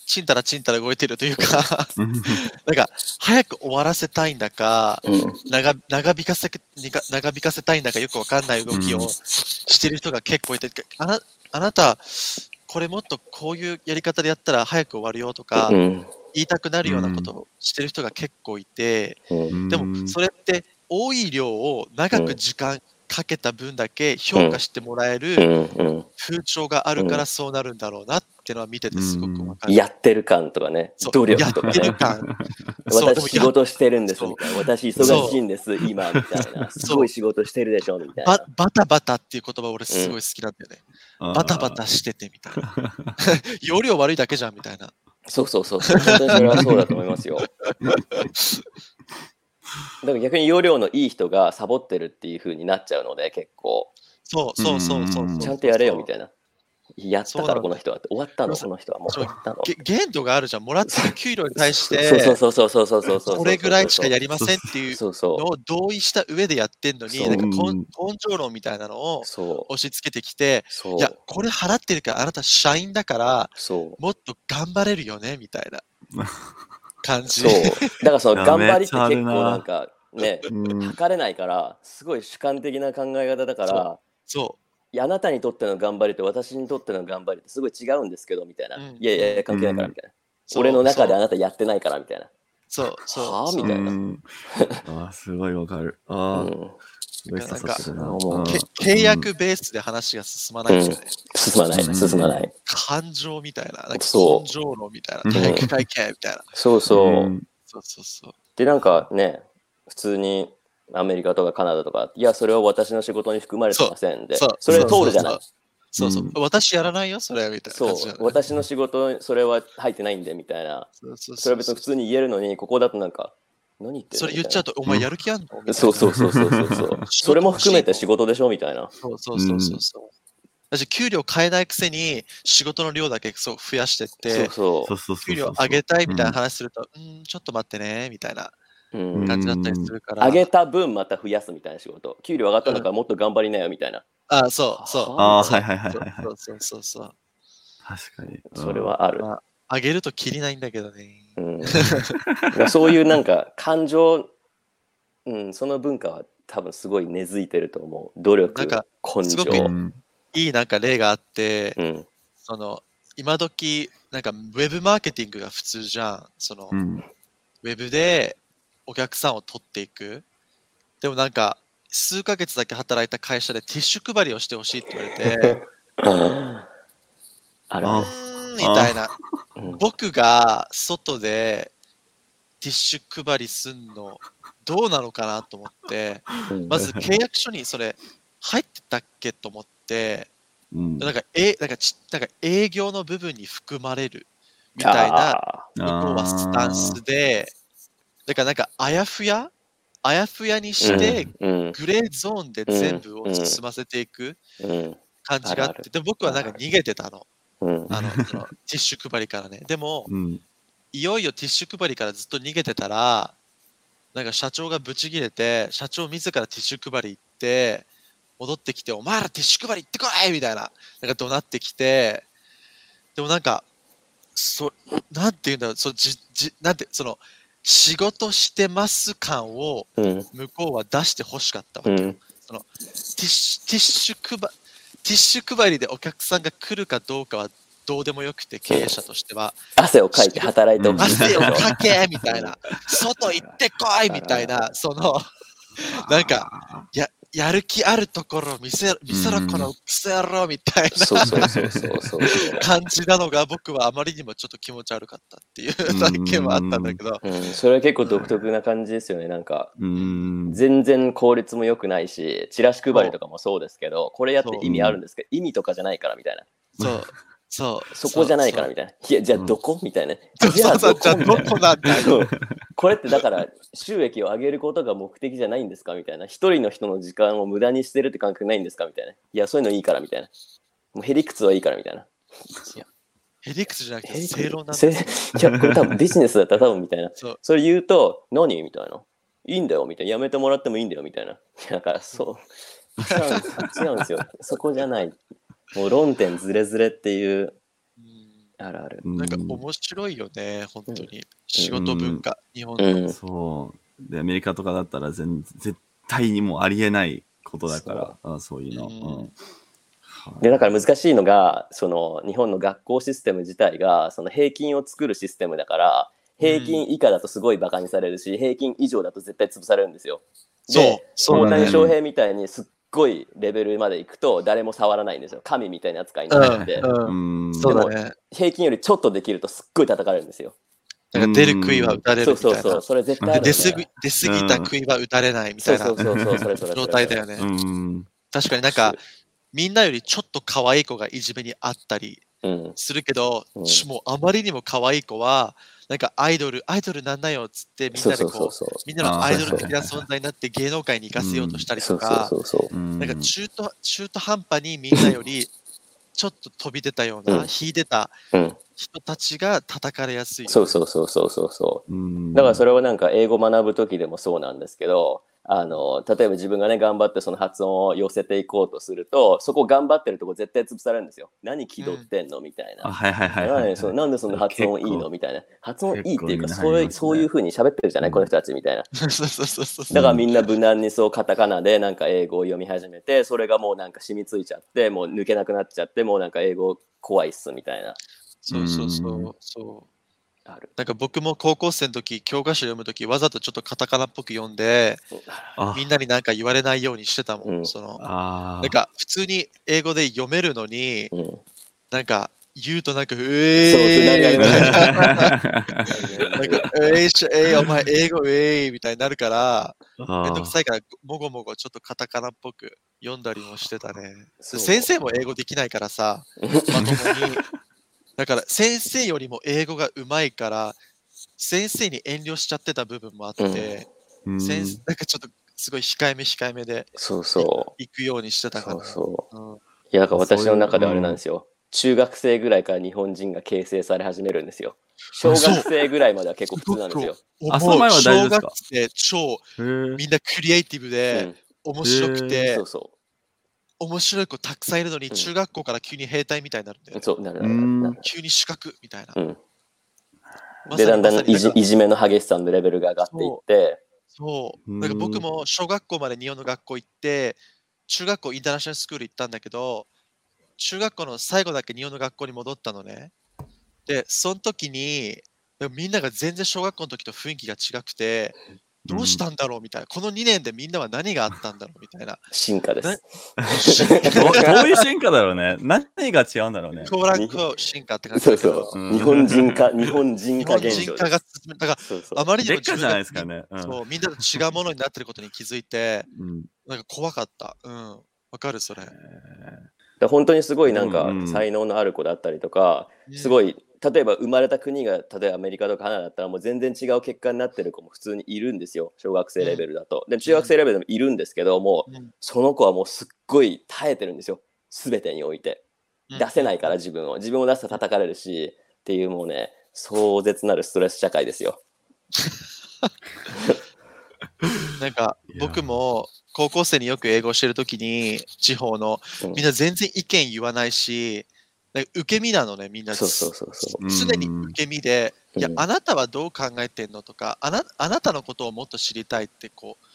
ちんたらちんたら動いてるというか、うん。なんか早く終わらせたいんだか、うん。長長引かせ長長引かせたいんだかよくわかんない動きをうんしてる人が結構いて、あなあなた、これもっとこういうやり方でやったら早く終わるよとか、うん。言いたくなるようなことをしてる人が結構いて、うん。でもそれって多い量を長く時間かけた分だけ評価してもらえうるんうん風潮があるからそうなるんだろうなっていうのは見ててすごくわかる。やってる感とかねそう努力とかやってる感。私仕事してるんですみたいな。私忙しいんです今みたいな。すごい仕事してるでしょみたいバな。バタバタっていう言葉俺すごい好きなんだよね。バタバタしててみたいな。容量悪いだけじゃんみたいな。そうそうそう。本当にそれはそうだと思いますよ。だから逆に容量のいい人がサボってるっていう風になっちゃうので結構そうそうそうそうそう。ちゃんとやれよみたいいな。やったそうなのからこの人は終わったのその人はもう終わったの。限度があるじゃん。もらってる給料に対しそうて、そうそうそうそうそうそう。これぐらいしかやりませんっていうそうそのを同意した上でやってんのに、そうなんか根性論みたいなのをう。そう。押し付けてきて、そう。いや、これ払ってるからあなた社員だから、そう。もっと頑張れるよねみたいな 感じ。そう。だからその頑張りって結構なんかね、うん測れないから、すごい主観的な考え方だから、そいやあなたにとっての頑張りと私にとっての頑張りってすごい違うんですけどみたいな。うんいやいやいや、関係ないからみたいな。そう俺の中であなたやってないからみたいな。そうそうあみたいなうん あーすごいわかる。あうあ、ん、契約ベースで話が進まないんですよね。進まない、うん。進まない。感情みたいな、なんかそう。根性論みたいな、うん。体育会系みたいな。そうそう。ん。そうそうそう。で、なんかね、普通にアメリカとかカナダとか、いや、それは私の仕事に含まれてませんで、それ通るじゃない。そうそう、う。ん。私やらないよ、それみたいな。そう。私の仕事、それは入ってないんでみたいな。そうそう。それは別に普通に言えるのに、ここだとなんか、何言ってんの？それ言っちゃうと、お前やる気あんの？みたいなそうそうそうそうそうそう。それも含めて仕事でしょ？みたいな。そうそうそうそうそう。私、給料変えないくせに仕事の量だけそう増やしてって、そうそうそうそうそう。給料上げたいみたいな話すると、うん、ちょっと待ってね、みたいな感じだったりするから。上げた分また増やすみたいな仕事。給料上がったんだからもっと頑張りなよみたいな。あ、そうそう。ああ、はいはいはいはいはい。そうそうそうそう。確かに。うんそれ。はある。まあ、上げるときりないんだけどね。うん、そういうなんか感情、うん、その文化は多分すごい根付いてると思う。努力、なんか根すごく性。うんいいなんか例があって、うん、その、今時なんかウェブマーケティングが普通じゃん。その、うん。ウェブでお客さんを取っていく。でもなんか、数ヶ月だけ働いた会社でティッシュ配りをしてほしいって言われて、あるあうーんみたいな。うん。僕が外でティッシュ配りすんのどうなのかなと思って、うん。まず契約書にそれ入ってたっけと思って、うん。なんかえなんかちなんか営業の部分に含まれるみたいなあ向こうはスタンスで、だからなんかあやふやあやふやにーして、うん。グレーゾーンで全部を進ませていくうん。感じがあって、で僕はなんか逃げてたの、うんあのそのティッシュ配りからね。でも、うん。いよいよティッシュ配りからずっと逃げてたら、なんか社長がブチギレて、社長自らティッシュ配り行って、戻ってきて、お前らティッシュ配り行ってこいみたいな、なんか怒鳴ってきて、でもなんか、そ、なんて言うんだろう、そじじなんて、その、仕事してます感をうん向こうは出してほしかったわけ。うんティッシュ、ティッシュ配、ティッシュ配りでお客さんが来るかどうかはどうでもよくて、経営者としては。汗をかいて働いてほしい。汗をかけみたいな、外行ってこいみたいな、その、なんか、や、やる気あるところ見せ、見せろうんこのクソ野郎みたいそうそうそうそうそう。な感じなのが僕はあまりにもちょっと気持ち悪かったっていう体験はあったんだけど、うん、それは結構独特な感じですよね。なんか、うん。全然効率も良くないし、チラシ配りとかもそうですけど、これやって意味あるんですけど、意味とかじゃないからみたいな。そう、そう。そこじゃないからみたいな。いや、じゃあどこ？みたいな。じゃあどどこなんだこれってだから収益を上げることが目的じゃないんですか？みたいな。一人の人の時間を無駄にしてるって感覚ないんですか？みたいな。いやそういうのいいからみたいな。もうヘリクツはいいからみたいな。ヘリクスじゃなくて正論なんだせいやこれ多分ビジネスだったら多分みたいな。そう。それ言うと何？みたいな。いいんだよみたいな。やめてもらってもいいんだよみたいな。いやだからそう。違うんですよ。そこじゃないもう論点ずれずれっていう。うん。あるある。なんかうん面白いよね、本当に。仕事文化、日本うの。ん。そう。で、アメリカとかだったら全絶対にもうありえないことだから、あそういうの。うん。うん。はいでだから難しいのがその日本の学校システム自体がその平均を作るシステムだから平均以下だとすごいバカにされるし、平均以上だと絶対潰されるんですよ。そう。で、大谷翔平みたいにすっごいレベルまで行くと誰も触らないんですよ。神みたいな扱いになって、うんうん。そうだね。平均よりちょっとできるとすっごい叩かれるんですよ。なんか出る杭は打たれそうるみたいな。そうそう、それ絶対出すぎ出すぎた杭は打たれないみたいな。状態だよね。うん。確かになんか、みんなよりちょっと可愛い子がいじめにあったりうん。するけど、うんちもうあまりにも可愛い子は、なんかアイドル、アイドルなんなよっつってみんなでこう。みんなのアイドル的な存在になって芸能界に行かせようとしたりとか、なんか中途中途半端にみんなよりちょっと飛び出たような、うん引いてたうん。人たちが叩かれやすい。そうそうそうそうそうそう。うんだからそれをなんか英語学ぶ時でもそうなんですけどあの例えば自分がね頑張ってその発音を寄せていこうとするとそこ頑張ってるとこ絶対潰されるんですよ。何気取ってんの？みたいあ、な。はいはいはいはいはい。何そなんでそんな 発音いいの？結みたいな。発音いいっていうかそういうそういうふうに喋ってるじゃない？この人たちみたいな。そうそうそうそう。だからみんな無難にそうカタカナでなんか英語を読み始めてそれがもうなんか染みついちゃってもう抜けなくなっちゃってもうなんか英語怖いっすみたいな。そうそうそううんそう。ある。なんか僕も高校生の時、教科書読む時、わざとちょっとカタカナっぽく読んで、あみんなになんか言われないようにしてたもん。うんそのなんか普通に英語で読めるのに、うん。なんか言うとなんか、うえーな。なんか、あえーし、えーお前英語えーみたいになるから、めんどくさいから、もごもごちょっとカタカナっぽく読んだりもしてたね。先生も英語できないからさ、まともに。だから先生よりも英語がうまいから、先生に遠慮しちゃってた部分もあって、うん先生なんかちょっとすごい控えめ控えめでそうそ行くようにしてう。たから。そうそう。うんいや、だから私の中ではあれなんですよ。中学生ぐらいから日本人が形成され始めるんですよ。小学生ぐらいまでは結構普通なんですよ。あその前は大丈夫ですか？小学生超みんなクリエイティブうでん、面白くへて、そうそ面白い子たくさんいるのに、うん中学校から急に兵隊みたいになるんだよう。ね。そう、なるうなるなるん。急に主角みたいな。うん。まで、だんだんいじまさにいじめの激しさのレベルが上がっていって、そうう。んなんか僕も小学校まで日本の学校行って、中学校インターナショナルスクール行ったんだけど、中学校の最後だけ日本の学校に戻ったのね。で、その時に、でもみんなが全然小学校の時と雰囲気が違くて、どうしたんだろうみたいな。この2年でみんなは何があったんだろうみたいな。進化です。どう どういう進化だろうね。何が違うんだろうね。コーランコ進化って感じそう。そう。うん日本人化、日本人日化現象本人化が。進む。だから、あまりにもでっかじゃないですかね。うんそう、みんなと違うものになってることに気づいて、うんなんか怖かった。うん。わかるそれ。本当にすごいなんかうんうん才能のある子だったりとか、すごい例えば生まれた国が例えばアメリカとかカナダだったらもう全然違う結果になってる子も普通にいるんですよ小学生レベルだと。で中学生レベルでもいるんですけどもううんその子はもうすっごい耐えてるんですよ全てにおいて。出せないから。自分を自分を出したら叩かれるしっていうもうね壮絶なるストレス社会ですよ。なんか僕も高校生によく英語をしてるときに地方のうんみんな全然意見言わないし受け身なのねみんなそうそうそうそう。常に受け身で、いやうんあなたはどう考えてんのとかあなあなたのことをもっと知りたいってこう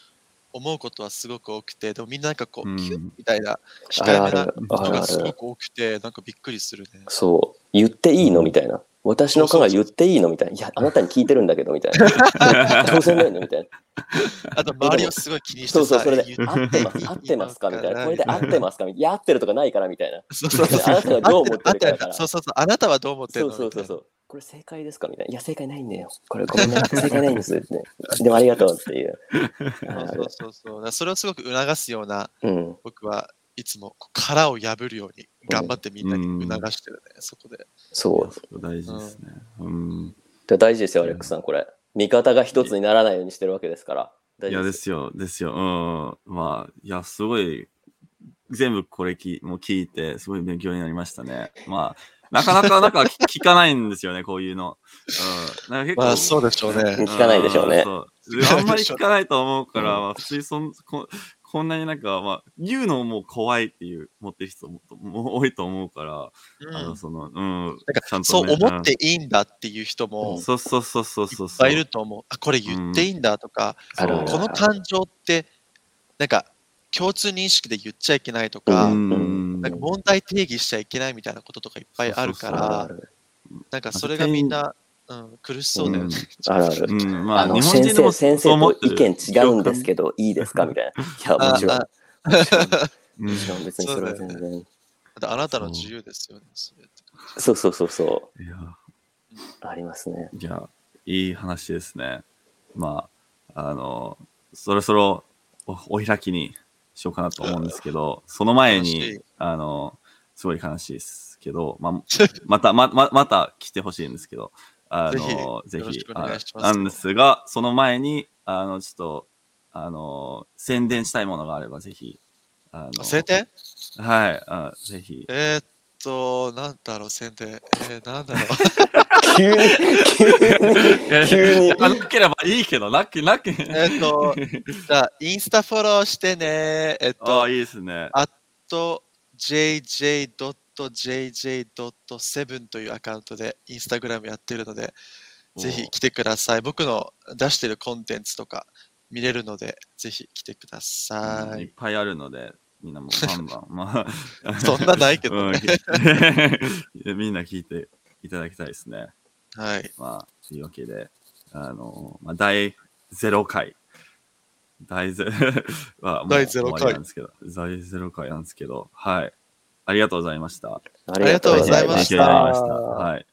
思うことはすごく多くてでもみんななんかこう、うんキュッみたいなあ控えめなるあることあるある。がすごく多くてなんかびっくりするね。そう言っていいのみたいな。私の考え言っていいのみたいな。いやあなたに聞いてるんだけどみたいな。当然だよねみたいな。あと周りをすごい気にしてそうそう、さそれで言、合ってます、合ってますかみたいな。これで合ってますかみたいな。いや、合ってるとかないからみたいな。そうそうそうあなたがどう思ってるそうそうそうあなたはどう思ってそるそうそうそう。これ正解ですかみたいな。いや、正解ないんだよ。これごめんね。正解ないんですって。でもありがとうっていう。あそうそうそうそれをすごく促すようなうん。僕はいつも殻を破るように頑張ってみんなに促してるね、そこで。そう。大事ですね。うん。で大事ですよ、アレックスさん、これ。味方が一つにならないようにしてるわけですから。大いや、事で。ですすよ、ですよ。うん。まあ、いや、すごい、全部これきもう聞いて、すごい勉強になりましたね。まあ、なかなか、なんか 聞かないんですよね、こういうの。うん。なんか結構、まあそうでしょうね。聞かないでしょうねあんまり聞かないと思うから、まあ、普通にそんここんなになんか、まあ、言うのも怖いっていう、持ってる人もも多いと思うから、うん。あの、その、うん。なんかちゃんとそうね思っていいんだっていう人もうん。そうそうそうそうそういっぱいいると思う。あ、これ言っていいんだとか、あるあるこの感情って、なんか共通認識で言っちゃいけないとか、うん。なんか問題定義しちゃいけないみたいなこととかいっぱいあるかそうそうら、なんかそれがみんな、うん、苦しそうだよね。あるある。うん、まあ、あの日本先生、先生と意見違うんですけど、いいですかみたいな。いや、もちろん。あもうんちろん別にそれは全そう然。あなたの自由ですよね。そそうそうそうそいや、う。ありますね。いや、いい話ですね。まあ、あの、そろそろおお開きにしようかなと思うんですけど、その前に、あの、すごい悲しいですけど、まあ、また、ま、ままた来てほしいんですけど、あの、ぜひなんですが、その前に、あの、ちょっと、あの、宣伝したいものがあれば、ぜひ、あの、宣伝？はい、あぜひ。えーっと、なんだろう、宣伝。えー、なんだろう。急に、急に、急に。なければいいけど、なく、なく。えーっと、じゃあ、インスタフォローしてね。えっあとあ、、いいですね。あと jj.jj.7 というアカウントでインスタグラムやってるので、ぜひ来てください。僕の出してるコンテンツとか見れるので、ぜひ来てください。いっぱいあるので、みんなもう バンバン。まあ、そんなないけどうんね。みんな聞いていただきたいですね。はい。まあ、というわけで、あの、まあ、第0回。第ゼ はゼロ回なんですけど、第0回なんですけど、はい。ありがとうございました。ありがとうございました。はい。